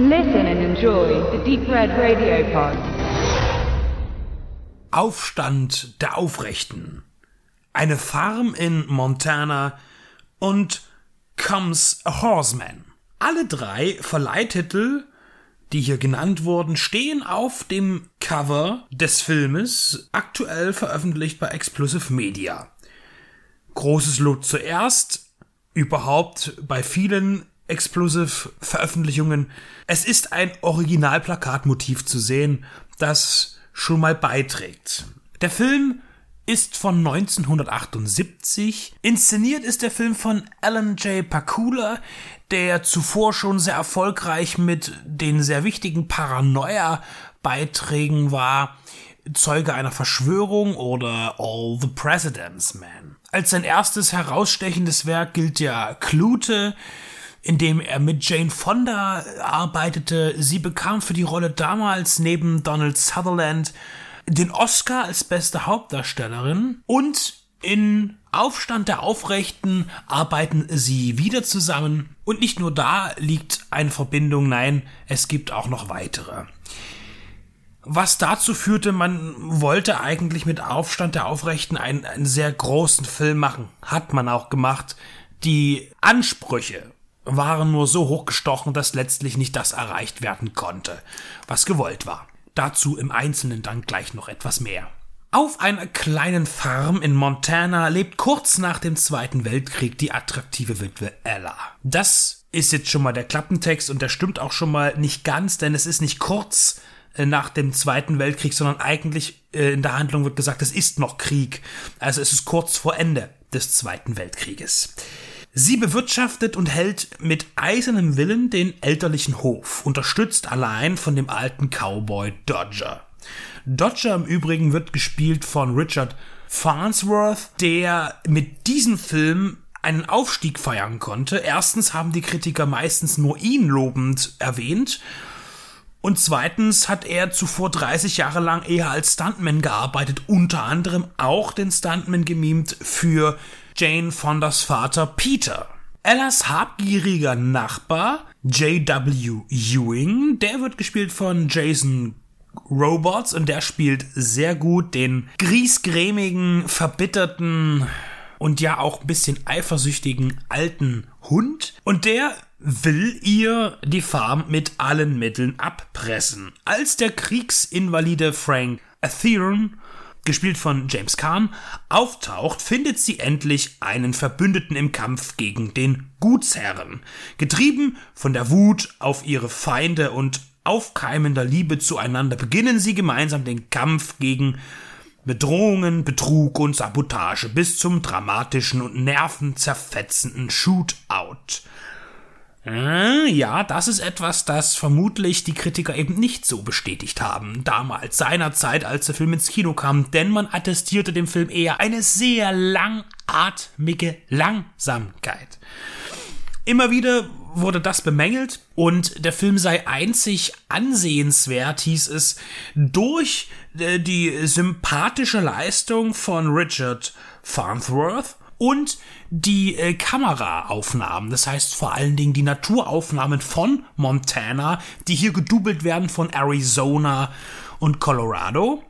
Listen and enjoy the Deep Red Radio Pod. Aufstand der Aufrechten. Eine Farm in Montana und Comes a Horseman. Alle drei Verleihtitel, die hier genannt wurden, stehen auf dem Cover des Filmes, aktuell veröffentlicht bei Explosive Media. Großes Lob zuerst, überhaupt bei vielen Explosive-Veröffentlichungen. Es ist ein Originalplakatmotiv zu sehen, das schon mal beiträgt. Der Film ist von 1978. Inszeniert ist der Film von Alan J. Pakula, der zuvor schon sehr erfolgreich mit den sehr wichtigen Paranoia-Beiträgen war. Zeuge einer Verschwörung oder All the President's Man. Als sein erstes herausstechendes Werk gilt ja Klute, in dem er mit Jane Fonda arbeitete. Sie bekam für die Rolle damals neben Donald Sutherland den Oscar als beste Hauptdarstellerin und in Aufstand der Aufrechten arbeiten sie wieder zusammen und nicht nur da liegt eine Verbindung, nein, es gibt auch noch weitere. Was dazu führte, man wollte eigentlich mit Aufstand der Aufrechten einen, einen sehr großen Film machen. Hat man auch gemacht. Die Ansprüche waren nur so hochgestochen, dass letztlich nicht das erreicht werden konnte, was gewollt war. Dazu im Einzelnen dann gleich noch etwas mehr. Auf einer kleinen Farm in Montana lebt kurz nach dem Zweiten Weltkrieg die attraktive Witwe Ella. Das ist jetzt schon mal der Klappentext und der stimmt auch schon mal nicht ganz, denn es ist nicht kurz äh, nach dem Zweiten Weltkrieg, sondern eigentlich äh, in der Handlung wird gesagt, es ist noch Krieg. Also es ist kurz vor Ende des Zweiten Weltkrieges. Sie bewirtschaftet und hält mit eisernem Willen den elterlichen Hof, unterstützt allein von dem alten Cowboy Dodger. Dodger im Übrigen wird gespielt von Richard Farnsworth, der mit diesem Film einen Aufstieg feiern konnte. Erstens haben die Kritiker meistens nur ihn lobend erwähnt und zweitens hat er zuvor 30 Jahre lang eher als Stuntman gearbeitet, unter anderem auch den Stuntman gemimt für Jane Fondas Vater Peter. Ellas habgieriger Nachbar, J.W. Ewing, der wird gespielt von Jason Robots und der spielt sehr gut den griesgrämigen, verbitterten und ja auch ein bisschen eifersüchtigen alten Hund. Und der will ihr die Farm mit allen Mitteln abpressen. Als der Kriegsinvalide Frank Atheron gespielt von James Caan, auftaucht, findet sie endlich einen Verbündeten im Kampf gegen den Gutsherren. Getrieben von der Wut auf ihre Feinde und aufkeimender Liebe zueinander beginnen sie gemeinsam den Kampf gegen Bedrohungen, Betrug und Sabotage bis zum dramatischen und nervenzerfetzenden Shootout. Äh, ja, das ist etwas, das vermutlich die Kritiker eben nicht so bestätigt haben, damals, seinerzeit, als der Film ins Kino kam, denn man attestierte dem Film eher eine sehr langatmige Langsamkeit. Immer wieder wurde das bemängelt und der Film sei einzig ansehenswert, hieß es, durch äh, die sympathische Leistung von Richard Farnsworth und die äh, Kameraaufnahmen, das heißt vor allen Dingen die Naturaufnahmen von Montana, die hier gedoubelt werden von Arizona und Colorado.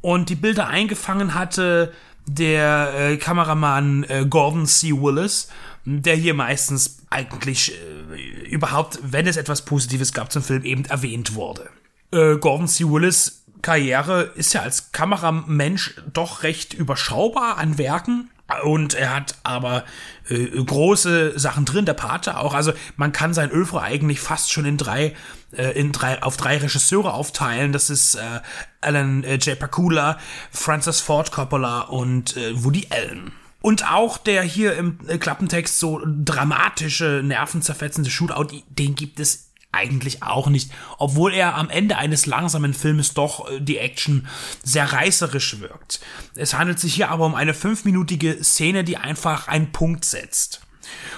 Und die Bilder eingefangen hatte der äh, Kameramann äh, Gordon C. Willis, der hier meistens eigentlich äh, überhaupt, wenn es etwas Positives gab zum Film, eben erwähnt wurde. Äh, Gordon C. Willis Karriere ist ja als Kameramensch doch recht überschaubar an Werken. Und er hat aber äh, große Sachen drin, der Pate auch. Also man kann sein Övre eigentlich fast schon in drei, äh, in drei, auf drei Regisseure aufteilen. Das ist äh, Alan äh, J. Pakula, Francis Ford Coppola und äh, Woody Allen. Und auch der hier im äh, Klappentext so dramatische, nervenzerfetzende Shootout, den gibt es eigentlich auch nicht, obwohl er am Ende eines langsamen Filmes doch äh, die Action sehr reißerisch wirkt. Es handelt sich hier aber um eine fünfminütige Szene, die einfach einen Punkt setzt.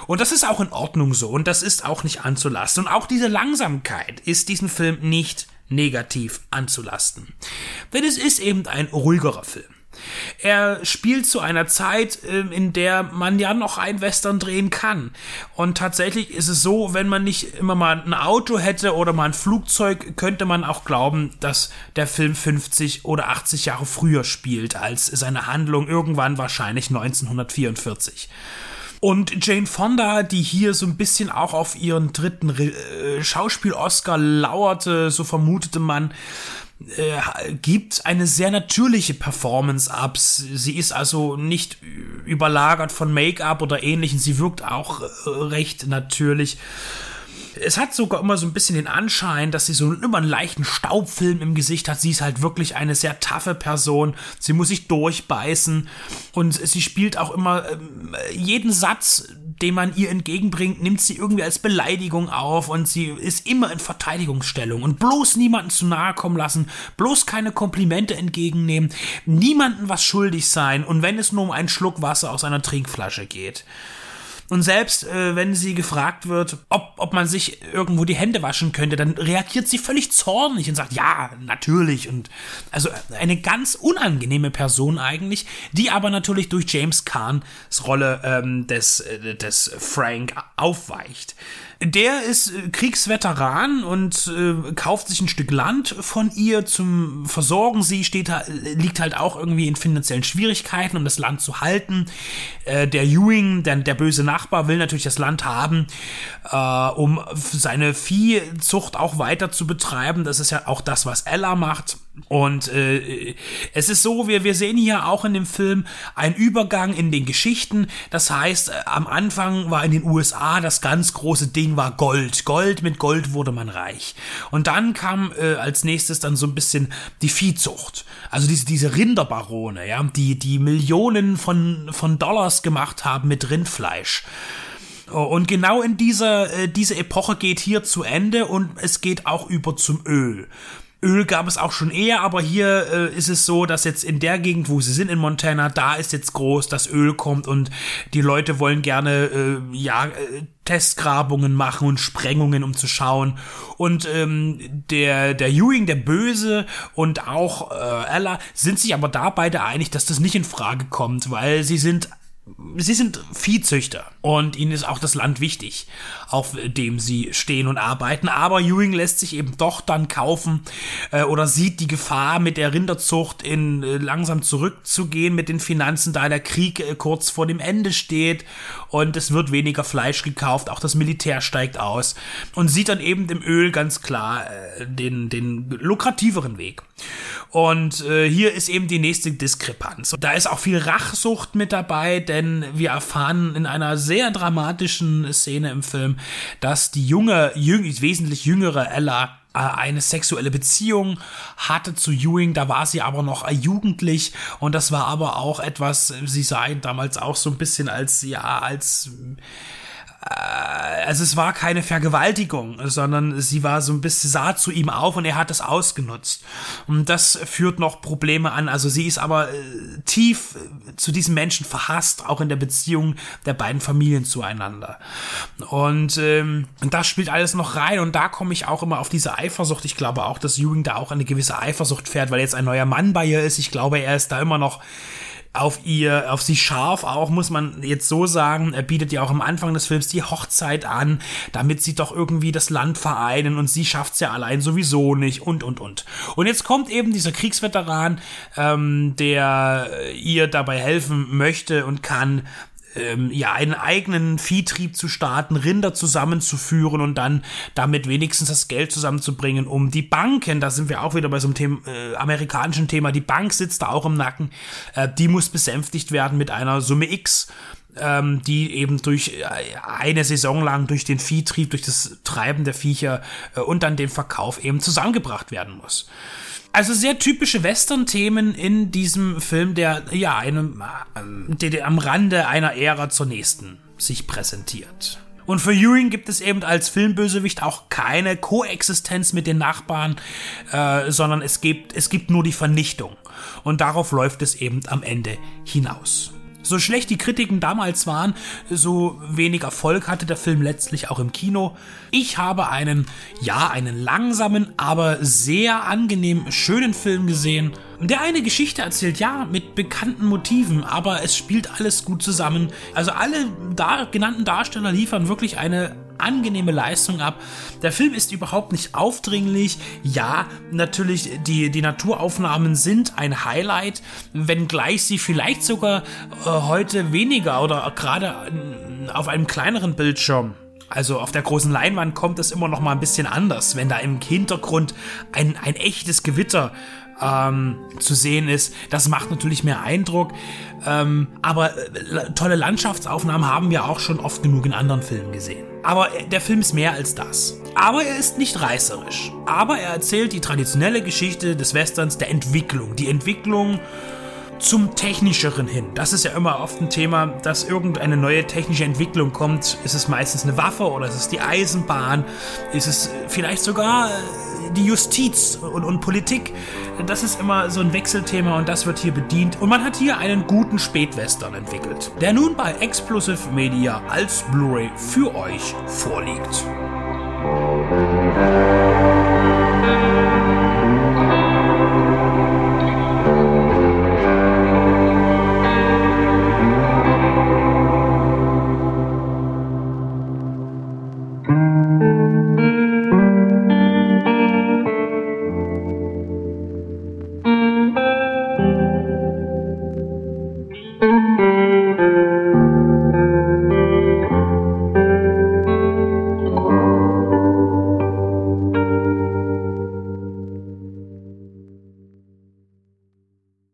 Und das ist auch in Ordnung so und das ist auch nicht anzulasten. Und auch diese Langsamkeit ist diesem Film nicht negativ anzulasten. Denn es ist eben ein ruhigerer Film. Er spielt zu einer Zeit, ähm, in der man ja noch ein Western drehen kann. Und tatsächlich ist es so, wenn man nicht immer mal ein Auto hätte oder mal ein Flugzeug, könnte man auch glauben, dass der Film 50 oder 80 Jahre früher spielt als seine Handlung irgendwann wahrscheinlich 1944. Und Jane Fonda, die hier so ein bisschen auch auf ihren dritten äh, Schauspiel-Oscar lauerte, so vermutete man, äh, gibt eine sehr natürliche Performance ab. Sie ist also nicht überlagert von Make-up oder ähnlichem. Sie wirkt auch äh, recht natürlich. Es hat sogar immer so ein bisschen den Anschein, dass sie so immer einen leichten Staubfilm im Gesicht hat. Sie ist halt wirklich eine sehr taffe Person. Sie muss sich durchbeißen und sie spielt auch immer ähm, jeden Satz, den man ihr entgegenbringt, nimmt sie irgendwie als Beleidigung auf und sie ist immer in Verteidigungsstellung und bloß niemanden zu nahe kommen lassen, bloß keine Komplimente entgegennehmen, niemanden was schuldig sein und wenn es nur um einen Schluck Wasser aus einer Trinkflasche geht. Und selbst äh, wenn sie gefragt wird, ob, ob man sich irgendwo die Hände waschen könnte, dann reagiert sie völlig zornig und sagt, ja, natürlich. Und also eine ganz unangenehme Person eigentlich, die aber natürlich durch James Kahns Rolle ähm, des, äh, des Frank aufweicht. Der ist äh, Kriegsveteran und äh, kauft sich ein Stück Land von ihr zum Versorgen. Sie steht, liegt halt auch irgendwie in finanziellen Schwierigkeiten, um das Land zu halten. Äh, der Ewing, der, der böse Nachbar, will natürlich das Land haben, äh, um seine Viehzucht auch weiter zu betreiben. Das ist ja auch das, was Ella macht. Und äh, es ist so, wir, wir sehen hier auch in dem Film einen Übergang in den Geschichten. Das heißt, äh, am Anfang war in den USA das ganz große Ding war Gold. Gold, mit Gold wurde man reich. Und dann kam äh, als nächstes dann so ein bisschen die Viehzucht. Also diese, diese Rinderbarone, ja, die, die Millionen von, von Dollars gemacht haben mit Rindfleisch. Und genau in dieser äh, diese Epoche geht hier zu Ende und es geht auch über zum Öl. Öl gab es auch schon eher, aber hier äh, ist es so, dass jetzt in der Gegend, wo sie sind in Montana, da ist jetzt groß, dass Öl kommt und die Leute wollen gerne äh, ja äh, Testgrabungen machen und Sprengungen, um zu schauen. Und ähm, der der Ewing, der Böse und auch äh, Ella sind sich aber da beide einig, dass das nicht in Frage kommt, weil sie sind Sie sind Viehzüchter und ihnen ist auch das Land wichtig, auf dem sie stehen und arbeiten. Aber Ewing lässt sich eben doch dann kaufen äh, oder sieht die Gefahr, mit der Rinderzucht in äh, langsam zurückzugehen mit den Finanzen, da der Krieg äh, kurz vor dem Ende steht und es wird weniger Fleisch gekauft, auch das Militär steigt aus und sieht dann eben dem Öl ganz klar äh, den, den lukrativeren Weg. Und äh, hier ist eben die nächste Diskrepanz. Da ist auch viel Rachsucht mit dabei, denn wir erfahren in einer sehr dramatischen Szene im Film, dass die junge, jüng, wesentlich jüngere Ella äh, eine sexuelle Beziehung hatte zu Ewing, da war sie aber noch jugendlich. Und das war aber auch etwas, sie ihn damals auch so ein bisschen als, ja, als äh, also es war keine Vergewaltigung, sondern sie war so ein bisschen, sah zu ihm auf und er hat es ausgenutzt. Und das führt noch Probleme an. Also sie ist aber äh, tief äh, zu diesem Menschen verhasst, auch in der Beziehung der beiden Familien zueinander. Und ähm, das spielt alles noch rein und da komme ich auch immer auf diese Eifersucht. Ich glaube auch, dass Ewing da auch eine gewisse Eifersucht fährt, weil jetzt ein neuer Mann bei ihr ist. Ich glaube, er ist da immer noch auf ihr, auf sie scharf auch, muss man jetzt so sagen. Er bietet ja auch am Anfang des Films die Hochzeit an, damit sie doch irgendwie das Land vereinen und sie schafft's ja allein sowieso nicht und und und. Und jetzt kommt eben dieser Kriegsveteran, ähm, der ihr dabei helfen möchte und kann, ähm, ja, einen eigenen Viehtrieb zu starten, Rinder zusammenzuführen und dann damit wenigstens das Geld zusammenzubringen, um die Banken, da sind wir auch wieder bei so einem Thema, äh, amerikanischen Thema, die Bank sitzt da auch im Nacken, äh, die muss besänftigt werden mit einer Summe X, ähm, die eben durch äh, eine Saison lang durch den Viehtrieb, durch das Treiben der Viecher äh, und dann den Verkauf eben zusammengebracht werden muss. Also sehr typische Western-Themen in diesem Film, der ja einem, äh, der, der am Rande einer Ära zur nächsten sich präsentiert. Und für Ewing gibt es eben als Filmbösewicht auch keine Koexistenz mit den Nachbarn, äh, sondern es gibt, es gibt nur die Vernichtung. Und darauf läuft es eben am Ende hinaus. So schlecht die Kritiken damals waren, so wenig Erfolg hatte der Film letztlich auch im Kino. Ich habe einen, ja, einen langsamen, aber sehr angenehm schönen Film gesehen. Der eine Geschichte erzählt, ja, mit bekannten Motiven, aber es spielt alles gut zusammen. Also alle da genannten Darsteller liefern wirklich eine angenehme Leistung ab. Der Film ist überhaupt nicht aufdringlich. Ja, natürlich, die, die Naturaufnahmen sind ein Highlight, wenngleich sie vielleicht sogar äh, heute weniger oder gerade auf einem kleineren Bildschirm also auf der großen Leinwand kommt es immer noch mal ein bisschen anders, wenn da im Hintergrund ein, ein echtes Gewitter ähm, zu sehen ist. Das macht natürlich mehr Eindruck. Ähm, aber äh, tolle Landschaftsaufnahmen haben wir auch schon oft genug in anderen Filmen gesehen. Aber äh, der Film ist mehr als das. Aber er ist nicht reißerisch. Aber er erzählt die traditionelle Geschichte des Westerns der Entwicklung. Die Entwicklung zum Technischeren hin. Das ist ja immer oft ein Thema, dass irgendeine neue technische Entwicklung kommt. Ist es meistens eine Waffe oder ist es die Eisenbahn? Ist es vielleicht sogar äh, die Justiz und, und Politik. Das ist immer so ein Wechselthema und das wird hier bedient. Und man hat hier einen guten Spätwestern entwickelt, der nun bei Explosive Media als Blu-ray für euch vorliegt.